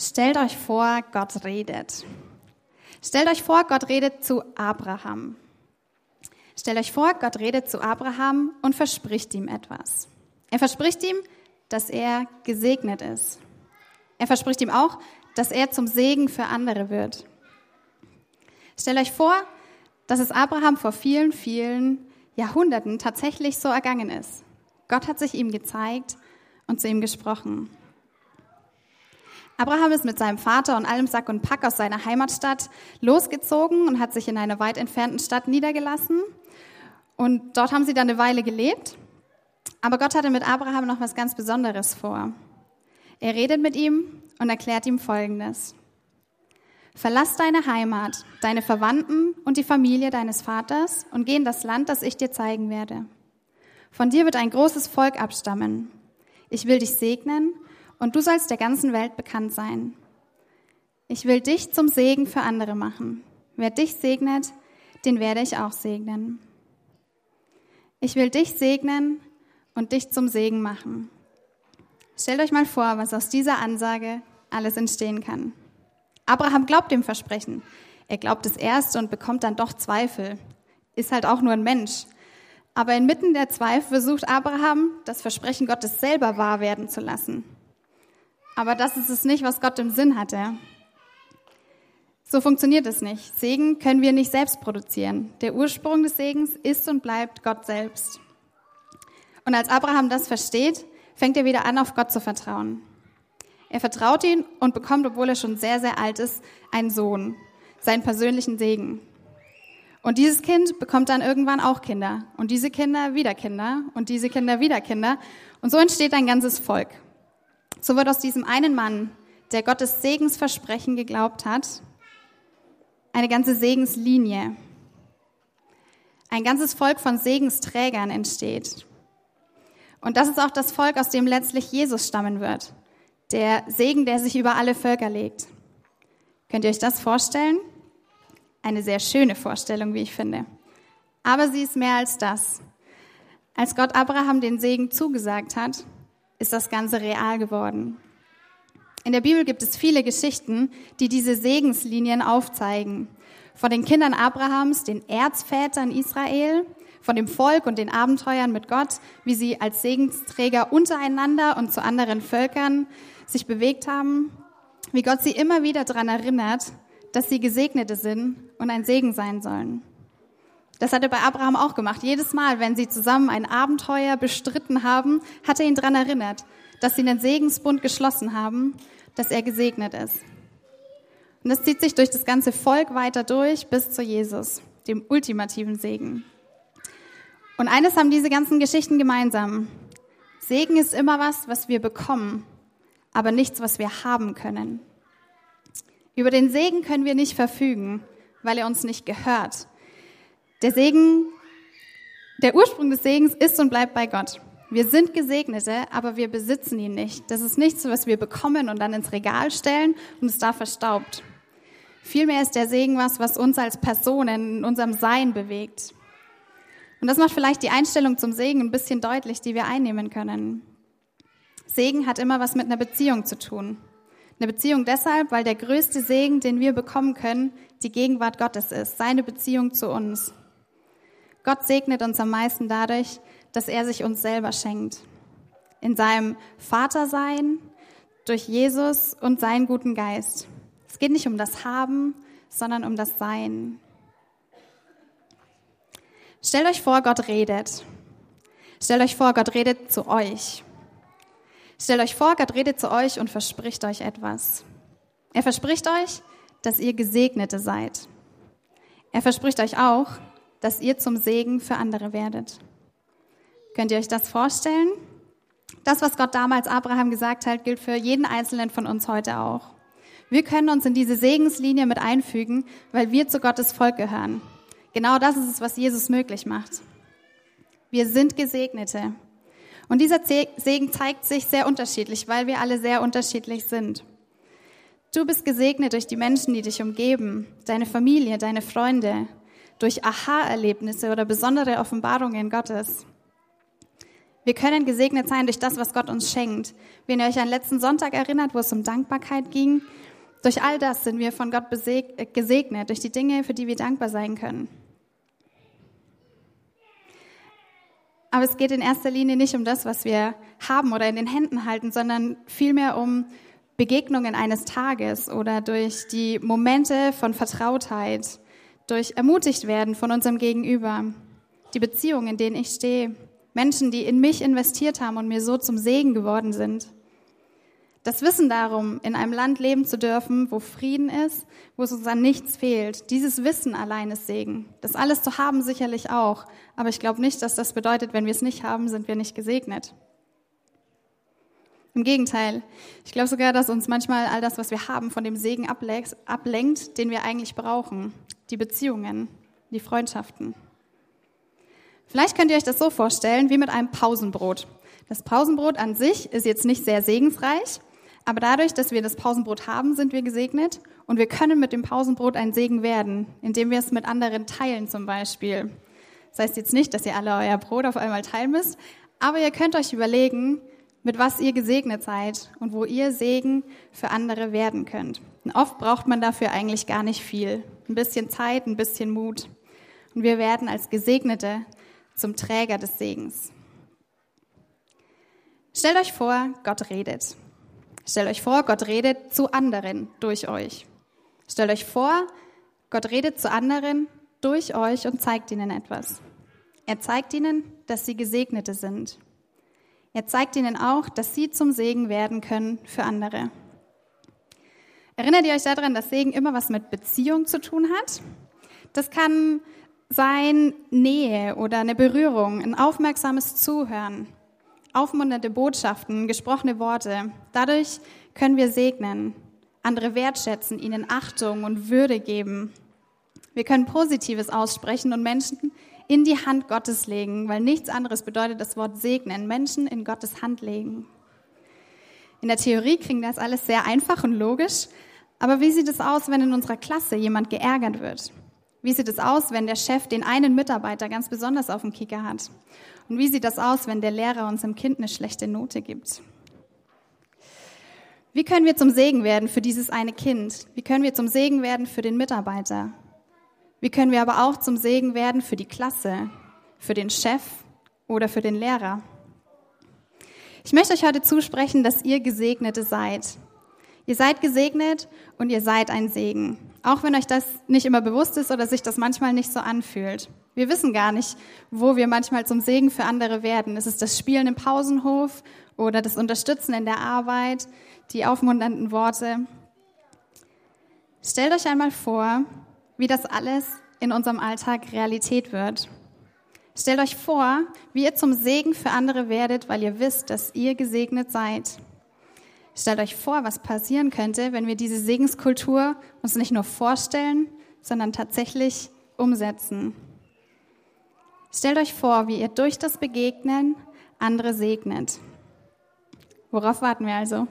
Stellt euch vor, Gott redet. Stellt euch vor, Gott redet zu Abraham. Stellt euch vor, Gott redet zu Abraham und verspricht ihm etwas. Er verspricht ihm, dass er gesegnet ist. Er verspricht ihm auch, dass er zum Segen für andere wird. Stellt euch vor, dass es Abraham vor vielen, vielen Jahrhunderten tatsächlich so ergangen ist. Gott hat sich ihm gezeigt und zu ihm gesprochen. Abraham ist mit seinem Vater und allem Sack und Pack aus seiner Heimatstadt losgezogen und hat sich in einer weit entfernten Stadt niedergelassen. Und dort haben sie dann eine Weile gelebt. Aber Gott hatte mit Abraham noch was ganz Besonderes vor. Er redet mit ihm und erklärt ihm Folgendes. Verlass deine Heimat, deine Verwandten und die Familie deines Vaters und geh in das Land, das ich dir zeigen werde. Von dir wird ein großes Volk abstammen. Ich will dich segnen und du sollst der ganzen Welt bekannt sein. Ich will dich zum Segen für andere machen. Wer dich segnet, den werde ich auch segnen. Ich will dich segnen und dich zum Segen machen. Stellt euch mal vor, was aus dieser Ansage alles entstehen kann. Abraham glaubt dem Versprechen. Er glaubt es erst und bekommt dann doch Zweifel. Ist halt auch nur ein Mensch. Aber inmitten der Zweifel versucht Abraham, das Versprechen Gottes selber wahr werden zu lassen. Aber das ist es nicht, was Gott im Sinn hatte. So funktioniert es nicht. Segen können wir nicht selbst produzieren. Der Ursprung des Segens ist und bleibt Gott selbst. Und als Abraham das versteht, fängt er wieder an, auf Gott zu vertrauen. Er vertraut ihn und bekommt, obwohl er schon sehr, sehr alt ist, einen Sohn, seinen persönlichen Segen. Und dieses Kind bekommt dann irgendwann auch Kinder. Und diese Kinder wieder Kinder. Und diese Kinder wieder Kinder. Und so entsteht ein ganzes Volk. So wird aus diesem einen Mann, der Gottes Segensversprechen geglaubt hat, eine ganze Segenslinie. Ein ganzes Volk von Segensträgern entsteht. Und das ist auch das Volk, aus dem letztlich Jesus stammen wird. Der Segen, der sich über alle Völker legt. Könnt ihr euch das vorstellen? Eine sehr schöne Vorstellung, wie ich finde. Aber sie ist mehr als das. Als Gott Abraham den Segen zugesagt hat, ist das Ganze real geworden. In der Bibel gibt es viele Geschichten, die diese Segenslinien aufzeigen. Von den Kindern Abrahams, den Erzvätern Israel, von dem Volk und den Abenteuern mit Gott, wie sie als Segensträger untereinander und zu anderen Völkern sich bewegt haben, wie Gott sie immer wieder daran erinnert, dass sie Gesegnete sind und ein Segen sein sollen. Das hat er bei Abraham auch gemacht. Jedes Mal, wenn sie zusammen ein Abenteuer bestritten haben, hat er ihn daran erinnert, dass sie einen Segensbund geschlossen haben, dass er gesegnet ist. Und das zieht sich durch das ganze Volk weiter durch bis zu Jesus, dem ultimativen Segen. Und eines haben diese ganzen Geschichten gemeinsam. Segen ist immer was, was wir bekommen, aber nichts, was wir haben können. Über den Segen können wir nicht verfügen, weil er uns nicht gehört. Der Segen, der Ursprung des Segens ist und bleibt bei Gott. Wir sind Gesegnete, aber wir besitzen ihn nicht. Das ist nichts, was wir bekommen und dann ins Regal stellen und es da verstaubt. Vielmehr ist der Segen was, was uns als Personen in unserem Sein bewegt. Und das macht vielleicht die Einstellung zum Segen ein bisschen deutlich, die wir einnehmen können. Segen hat immer was mit einer Beziehung zu tun. Eine Beziehung deshalb, weil der größte Segen, den wir bekommen können, die Gegenwart Gottes ist, seine Beziehung zu uns. Gott segnet uns am meisten dadurch, dass er sich uns selber schenkt. In seinem Vatersein, durch Jesus und seinen guten Geist. Es geht nicht um das Haben, sondern um das Sein. Stellt euch vor, Gott redet. Stellt euch vor, Gott redet zu euch. Stellt euch vor, Gott redet zu euch und verspricht euch etwas. Er verspricht euch, dass ihr Gesegnete seid. Er verspricht euch auch, dass ihr zum Segen für andere werdet. Könnt ihr euch das vorstellen? Das, was Gott damals Abraham gesagt hat, gilt für jeden Einzelnen von uns heute auch. Wir können uns in diese Segenslinie mit einfügen, weil wir zu Gottes Volk gehören. Genau das ist es, was Jesus möglich macht. Wir sind Gesegnete. Und dieser Segen zeigt sich sehr unterschiedlich, weil wir alle sehr unterschiedlich sind. Du bist gesegnet durch die Menschen, die dich umgeben, deine Familie, deine Freunde, durch Aha-Erlebnisse oder besondere Offenbarungen Gottes. Wir können gesegnet sein durch das, was Gott uns schenkt. Wenn ihr euch an letzten Sonntag erinnert, wo es um Dankbarkeit ging, durch all das sind wir von Gott äh, gesegnet, durch die Dinge, für die wir dankbar sein können. Aber es geht in erster Linie nicht um das, was wir haben oder in den Händen halten, sondern vielmehr um Begegnungen eines Tages oder durch die Momente von Vertrautheit, durch ermutigt werden von unserem Gegenüber, die Beziehungen, in denen ich stehe, Menschen, die in mich investiert haben und mir so zum Segen geworden sind. Das Wissen darum, in einem Land leben zu dürfen, wo Frieden ist, wo es uns an nichts fehlt, dieses Wissen allein ist Segen. Das alles zu haben sicherlich auch, aber ich glaube nicht, dass das bedeutet, wenn wir es nicht haben, sind wir nicht gesegnet. Im Gegenteil, ich glaube sogar, dass uns manchmal all das, was wir haben, von dem Segen ablenkt, den wir eigentlich brauchen. Die Beziehungen, die Freundschaften. Vielleicht könnt ihr euch das so vorstellen wie mit einem Pausenbrot. Das Pausenbrot an sich ist jetzt nicht sehr segensreich, aber dadurch, dass wir das Pausenbrot haben, sind wir gesegnet und wir können mit dem Pausenbrot ein Segen werden, indem wir es mit anderen teilen zum Beispiel. Das heißt jetzt nicht, dass ihr alle euer Brot auf einmal teilen müsst, aber ihr könnt euch überlegen, mit was ihr gesegnet seid und wo ihr Segen für andere werden könnt. Und oft braucht man dafür eigentlich gar nicht viel. Ein bisschen Zeit, ein bisschen Mut. Und wir werden als Gesegnete zum Träger des Segens. Stellt euch vor, Gott redet. Stellt euch vor, Gott redet zu anderen durch euch. Stellt euch vor, Gott redet zu anderen durch euch und zeigt ihnen etwas. Er zeigt ihnen, dass sie Gesegnete sind. Er zeigt ihnen auch, dass sie zum Segen werden können für andere. Erinnert ihr euch daran, dass Segen immer was mit Beziehung zu tun hat? Das kann sein Nähe oder eine Berührung, ein aufmerksames Zuhören, aufmunternde Botschaften, gesprochene Worte. Dadurch können wir segnen, andere wertschätzen, ihnen Achtung und Würde geben. Wir können Positives aussprechen und Menschen in die Hand Gottes legen, weil nichts anderes bedeutet das Wort segnen, Menschen in Gottes Hand legen. In der Theorie klingt das alles sehr einfach und logisch, aber wie sieht es aus, wenn in unserer Klasse jemand geärgert wird? Wie sieht es aus, wenn der Chef den einen Mitarbeiter ganz besonders auf dem Kicker hat? Und wie sieht das aus, wenn der Lehrer unserem Kind eine schlechte Note gibt? Wie können wir zum Segen werden für dieses eine Kind? Wie können wir zum Segen werden für den Mitarbeiter? Wie können wir aber auch zum Segen werden für die Klasse, für den Chef oder für den Lehrer? Ich möchte euch heute zusprechen, dass ihr Gesegnete seid. Ihr seid gesegnet und ihr seid ein Segen. Auch wenn euch das nicht immer bewusst ist oder sich das manchmal nicht so anfühlt. Wir wissen gar nicht, wo wir manchmal zum Segen für andere werden. Ist es das Spielen im Pausenhof oder das Unterstützen in der Arbeit, die aufmunternden Worte? Stellt euch einmal vor, wie das alles in unserem Alltag Realität wird. Stellt euch vor, wie ihr zum Segen für andere werdet, weil ihr wisst, dass ihr gesegnet seid. Stellt euch vor, was passieren könnte, wenn wir diese Segenskultur uns nicht nur vorstellen, sondern tatsächlich umsetzen. Stellt euch vor, wie ihr durch das Begegnen andere segnet. Worauf warten wir also?